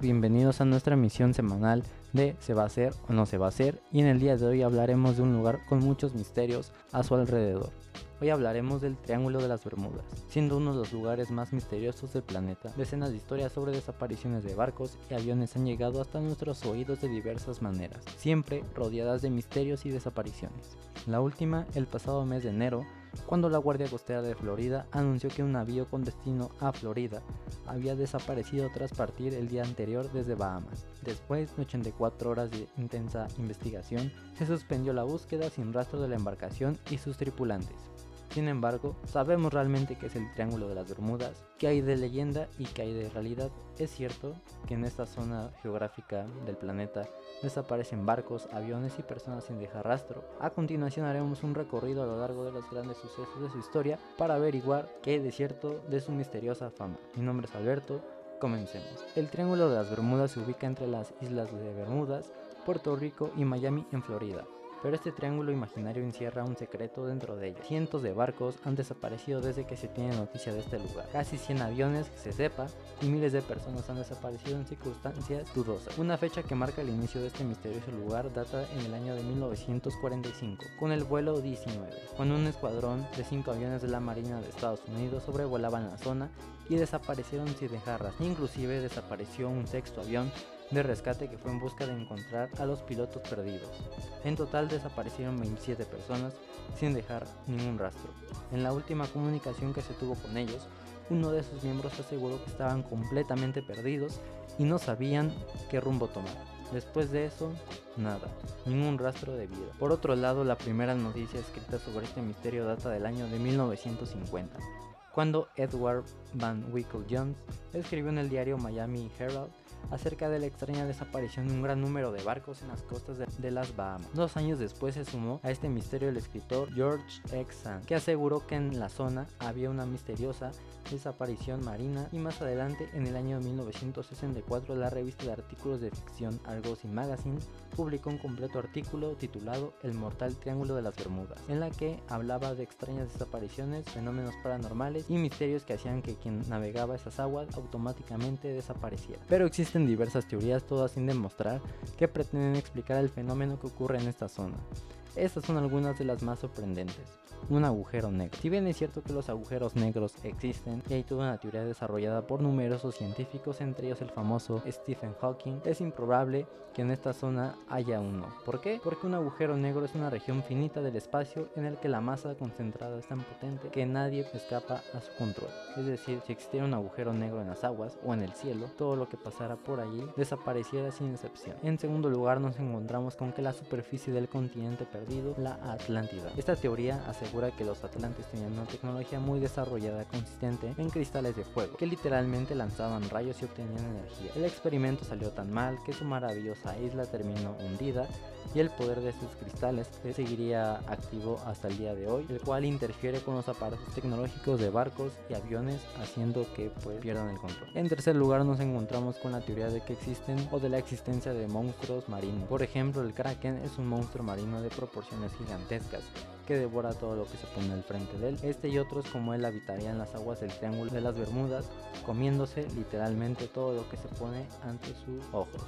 Bienvenidos a nuestra emisión semanal de Se va a hacer o no se va a hacer y en el día de hoy hablaremos de un lugar con muchos misterios a su alrededor. Hoy hablaremos del Triángulo de las Bermudas, siendo uno de los lugares más misteriosos del planeta. Decenas de historias sobre desapariciones de barcos y aviones han llegado hasta nuestros oídos de diversas maneras, siempre rodeadas de misterios y desapariciones. La última, el pasado mes de enero, cuando la Guardia Costera de Florida anunció que un navío con destino a Florida había desaparecido tras partir el día anterior desde Bahamas. Después de 84 horas de intensa investigación, se suspendió la búsqueda sin rastro de la embarcación y sus tripulantes. Sin embargo, sabemos realmente qué es el Triángulo de las Bermudas, qué hay de leyenda y qué hay de realidad. Es cierto que en esta zona geográfica del planeta desaparecen barcos, aviones y personas sin dejar rastro. A continuación haremos un recorrido a lo largo de los grandes sucesos de su historia para averiguar qué hay de cierto de su misteriosa fama. Mi nombre es Alberto, comencemos. El Triángulo de las Bermudas se ubica entre las islas de Bermudas, Puerto Rico y Miami en Florida pero este triángulo imaginario encierra un secreto dentro de ella. Cientos de barcos han desaparecido desde que se tiene noticia de este lugar. Casi 100 aviones, que se sepa, y miles de personas han desaparecido en circunstancias dudosas. Una fecha que marca el inicio de este misterioso lugar data en el año de 1945, con el vuelo 19, cuando un escuadrón de 5 aviones de la Marina de Estados Unidos sobrevolaban la zona y desaparecieron sin dejar Inclusive desapareció un sexto avión de rescate que fue en busca de encontrar a los pilotos perdidos. En total desaparecieron 27 personas sin dejar ningún rastro. En la última comunicación que se tuvo con ellos, uno de sus miembros aseguró que estaban completamente perdidos y no sabían qué rumbo tomar. Después de eso, nada, ningún rastro de vida. Por otro lado, la primera noticia escrita sobre este misterio data del año de 1950, cuando Edward Van Wickle Jones escribió en el diario Miami Herald acerca de la extraña desaparición de un gran número de barcos en las costas de, las Bahamas. Dos años después se sumó a este misterio el escritor George X. Sand, que aseguró que en la zona había una misteriosa desaparición marina y más adelante en el año 1964 la revista de artículos de ficción Argosy Magazine publicó un completo artículo titulado El mortal triángulo de las Bermudas, en la que hablaba de extrañas desapariciones, fenómenos paranormales y misterios que hacían que quien navegaba esas aguas automáticamente desapareciera. Pero existen diversas teorías, todas sin demostrar, que pretenden explicar el fenómeno que ocurre en esta zona. Estas son algunas de las más sorprendentes un agujero negro. Si bien es cierto que los agujeros negros existen y hay toda una teoría desarrollada por numerosos científicos, entre ellos el famoso Stephen Hawking, es improbable que en esta zona haya uno. ¿Por qué? Porque un agujero negro es una región finita del espacio en el que la masa concentrada es tan potente que nadie escapa a su control. Es decir, si existiera un agujero negro en las aguas o en el cielo, todo lo que pasara por allí desapareciera sin excepción. En segundo lugar, nos encontramos con que la superficie del continente perdido, la Atlántida. Esta teoría asegura que los atlantes tenían una tecnología muy desarrollada consistente en cristales de fuego, que literalmente lanzaban rayos y obtenían energía. El experimento salió tan mal que su maravillosa isla terminó hundida y el poder de estos cristales seguiría activo hasta el día de hoy, el cual interfiere con los aparatos tecnológicos de barcos y aviones haciendo que pues, pierdan el control. En tercer lugar nos encontramos con la teoría de que existen o de la existencia de monstruos marinos. Por ejemplo, el kraken es un monstruo marino de proporciones gigantescas que devora todo lo que se pone al frente de él. Este y otros como él habitarían las aguas del Triángulo de las Bermudas, comiéndose literalmente todo lo que se pone ante sus ojos.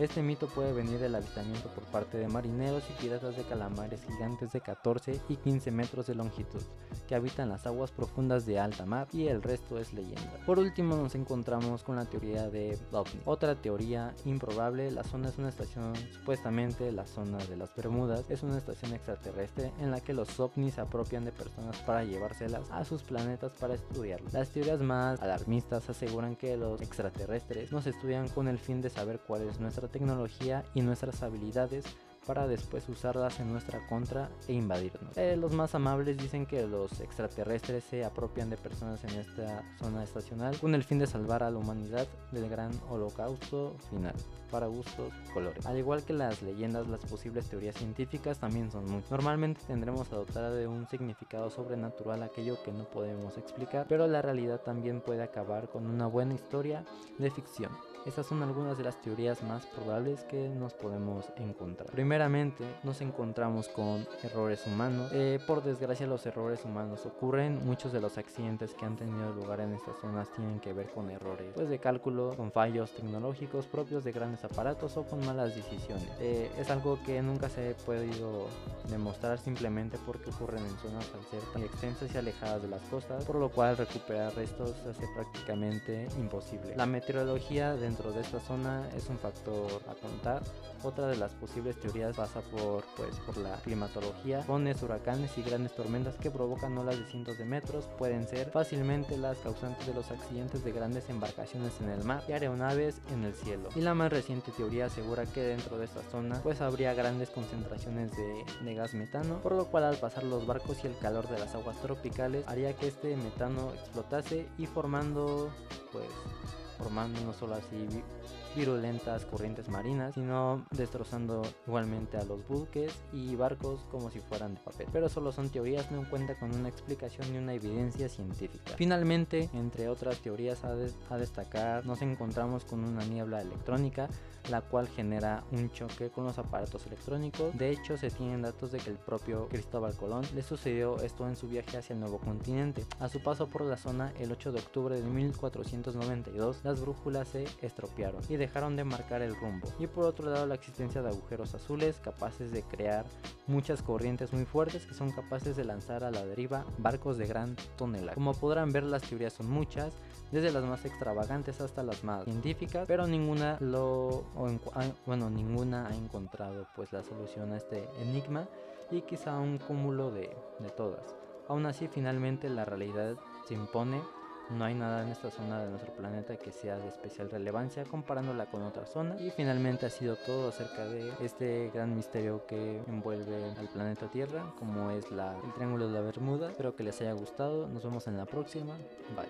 Este mito puede venir del avistamiento por parte de marineros y piratas de calamares gigantes de 14 y 15 metros de longitud, que habitan las aguas profundas de alta mar y el resto es leyenda. Por último nos encontramos con la teoría de OVNI. Otra teoría improbable, la zona es una estación, supuestamente la zona de las Bermudas, es una estación extraterrestre en la que los ovnis se apropian de personas para llevárselas a sus planetas para estudiarlos. Las teorías más alarmistas aseguran que los extraterrestres nos estudian con el fin de saber cuál es nuestra tecnología y nuestras habilidades para después usarlas en nuestra contra e invadirnos. Eh, los más amables dicen que los extraterrestres se apropian de personas en esta zona estacional con el fin de salvar a la humanidad del gran holocausto final para gustos, colores. Al igual que las leyendas, las posibles teorías científicas también son muy. Normalmente tendremos a dotar de un significado sobrenatural aquello que no podemos explicar, pero la realidad también puede acabar con una buena historia de ficción. Estas son algunas de las teorías más probables que nos podemos encontrar. Primeramente, nos encontramos con errores humanos. Eh, por desgracia, los errores humanos ocurren. Muchos de los accidentes que han tenido lugar en estas zonas tienen que ver con errores pues, de cálculo, con fallos tecnológicos propios de grandes aparatos o con malas decisiones. Eh, es algo que nunca se ha podido demostrar simplemente porque ocurren en zonas al ser tan extensas y alejadas de las costas, por lo cual recuperar restos hace prácticamente imposible. La meteorología de dentro de esta zona es un factor a contar. Otra de las posibles teorías pasa por, pues, por la climatología. Fones, huracanes y grandes tormentas que provocan olas de cientos de metros pueden ser fácilmente las causantes de los accidentes de grandes embarcaciones en el mar y aeronaves en el cielo. Y la más reciente teoría asegura que dentro de esta zona pues habría grandes concentraciones de, de gas metano, por lo cual al pasar los barcos y el calor de las aguas tropicales haría que este metano explotase y formando pues formando no solo así virulentas corrientes marinas, sino destrozando igualmente a los buques y barcos como si fueran de papel. Pero solo son teorías, no cuenta con una explicación ni una evidencia científica. Finalmente, entre otras teorías a, a destacar, nos encontramos con una niebla electrónica la cual genera un choque con los aparatos electrónicos. De hecho, se tienen datos de que el propio Cristóbal Colón le sucedió esto en su viaje hacia el nuevo continente. A su paso por la zona, el 8 de octubre de 1492, las brújulas se estropearon y dejaron de marcar el rumbo. Y por otro lado la existencia de agujeros azules capaces de crear muchas corrientes muy fuertes que son capaces de lanzar a la deriva barcos de gran tonelaje. Como podrán ver las teorías son muchas, desde las más extravagantes hasta las más científicas, pero ninguna lo bueno, ninguna ha encontrado pues la solución a este enigma y quizá un cúmulo de, de todas. Aún así, finalmente la realidad se impone no hay nada en esta zona de nuestro planeta que sea de especial relevancia comparándola con otras zonas. Y finalmente ha sido todo acerca de este gran misterio que envuelve al planeta Tierra, como es la, el Triángulo de la Bermuda. Espero que les haya gustado. Nos vemos en la próxima. Bye.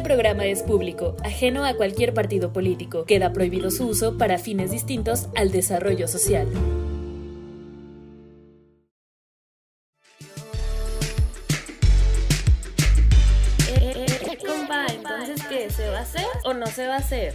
Este programa es público, ajeno a cualquier partido político. Queda prohibido su uso para fines distintos al desarrollo social. Eh, eh, eh, compa. ¿Se va a hacer o no se va a hacer?